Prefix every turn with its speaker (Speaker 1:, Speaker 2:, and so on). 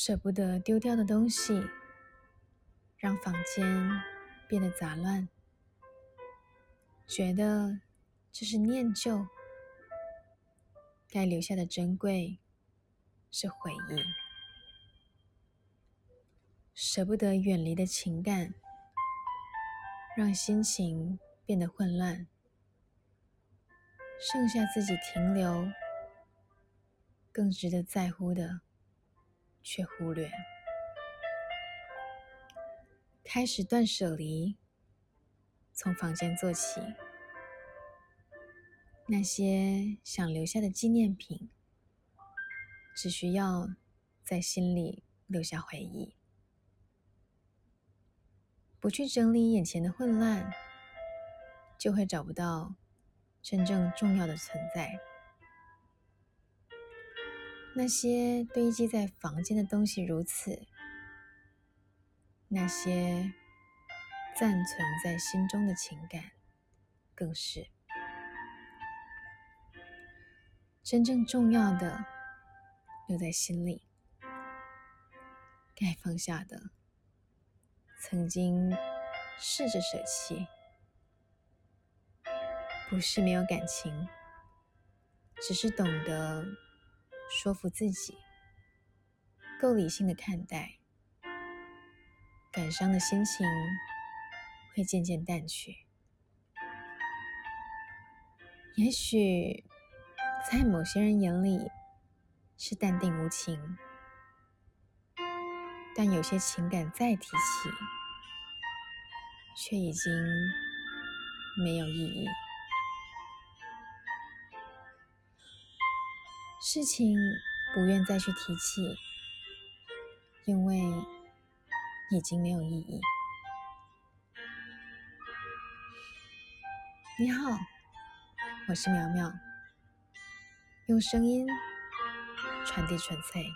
Speaker 1: 舍不得丢掉的东西，让房间变得杂乱，觉得这是念旧，该留下的珍贵是回忆，舍不得远离的情感，让心情变得混乱，剩下自己停留，更值得在乎的。却忽略，开始断舍离，从房间做起。那些想留下的纪念品，只需要在心里留下回忆。不去整理眼前的混乱，就会找不到真正重要的存在。那些堆积在房间的东西如此，那些暂存在心中的情感更是。真正重要的留在心里，该放下的，曾经试着舍弃，不是没有感情，只是懂得。说服自己，够理性的看待，感伤的心情会渐渐淡去。也许在某些人眼里是淡定无情，但有些情感再提起，却已经没有意义。事情不愿再去提起，因为已经没有意义。你好，我是苗苗，用声音传递纯粹。